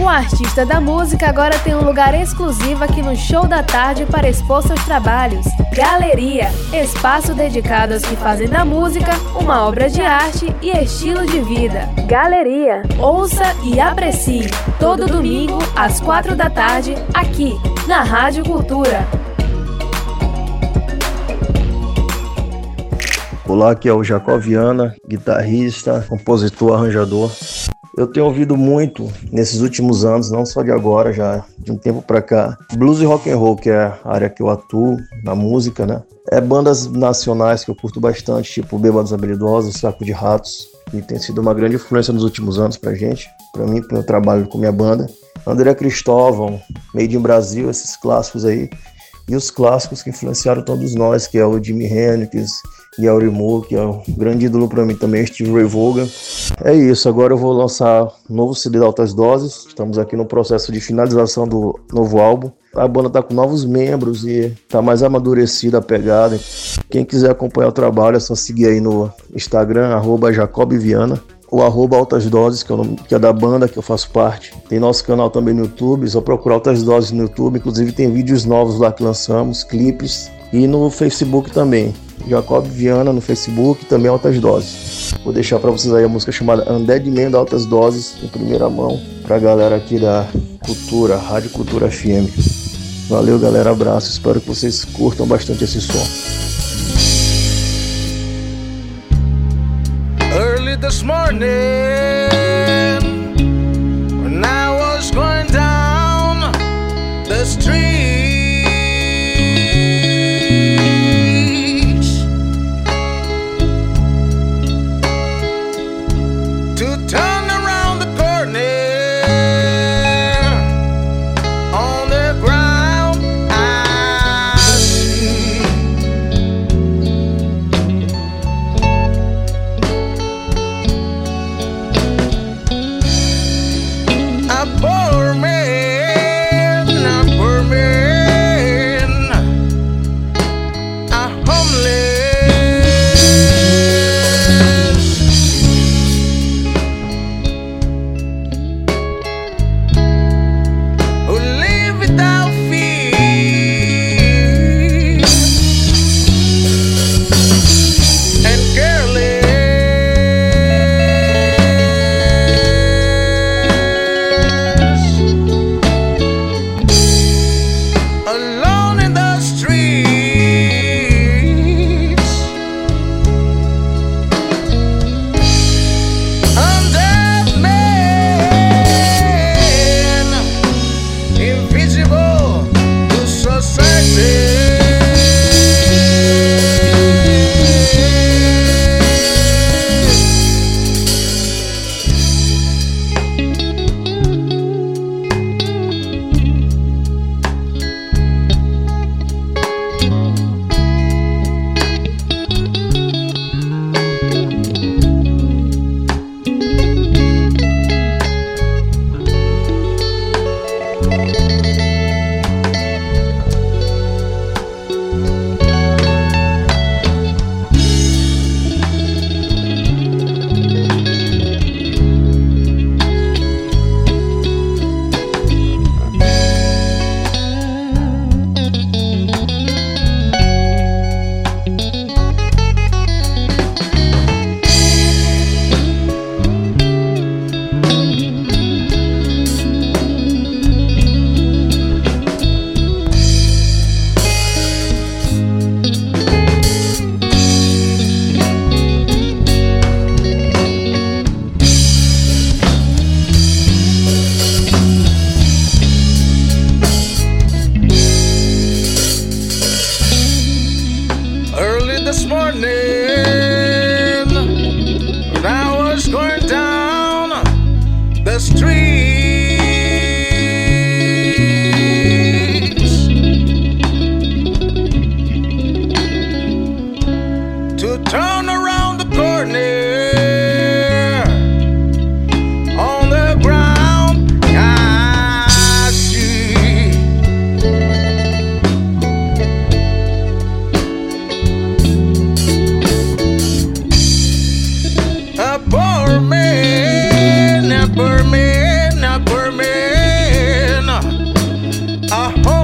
O artista da música agora tem um lugar exclusivo aqui no Show da Tarde para expor seus trabalhos. Galeria espaço dedicado aos que fazem da música uma obra de arte e estilo de vida. Galeria ouça e aprecie todo domingo às quatro da tarde aqui na Rádio Cultura. Olá, aqui é o Jacoviana, guitarrista, compositor, arranjador. Eu tenho ouvido muito nesses últimos anos, não só de agora, já de um tempo para cá, blues e rock and roll, que é a área que eu atuo na música, né? É bandas nacionais que eu curto bastante, tipo Bêbados Habilidosos, Saco de Ratos, que tem sido uma grande influência nos últimos anos pra gente, pra mim, pro meu trabalho com minha banda. André Cristóvão, Made in Brasil, esses clássicos aí. E os clássicos que influenciaram todos nós, que é o Jimi Hendrix, e Aurimu, que é um grande ídolo para mim também, Steve Ray Vaughan. É isso, agora eu vou lançar um novo CD de Altas Doses. Estamos aqui no processo de finalização do novo álbum. A banda tá com novos membros e tá mais amadurecida a pegada. Quem quiser acompanhar o trabalho é só seguir aí no Instagram, arroba Viana o arroba Altas Doses, que é, que é da banda que eu faço parte. Tem nosso canal também no YouTube, só procurar Altas Doses no YouTube. Inclusive tem vídeos novos lá que lançamos, clipes. E no Facebook também. Jacob Viana no Facebook, também Altas Doses. Vou deixar para vocês aí a música chamada Man da Altas Doses, em primeira mão, pra galera aqui da Cultura, Rádio Cultura FM. Valeu, galera, abraço. Espero que vocês curtam bastante esse som. Early this morning this morning. Uh-huh.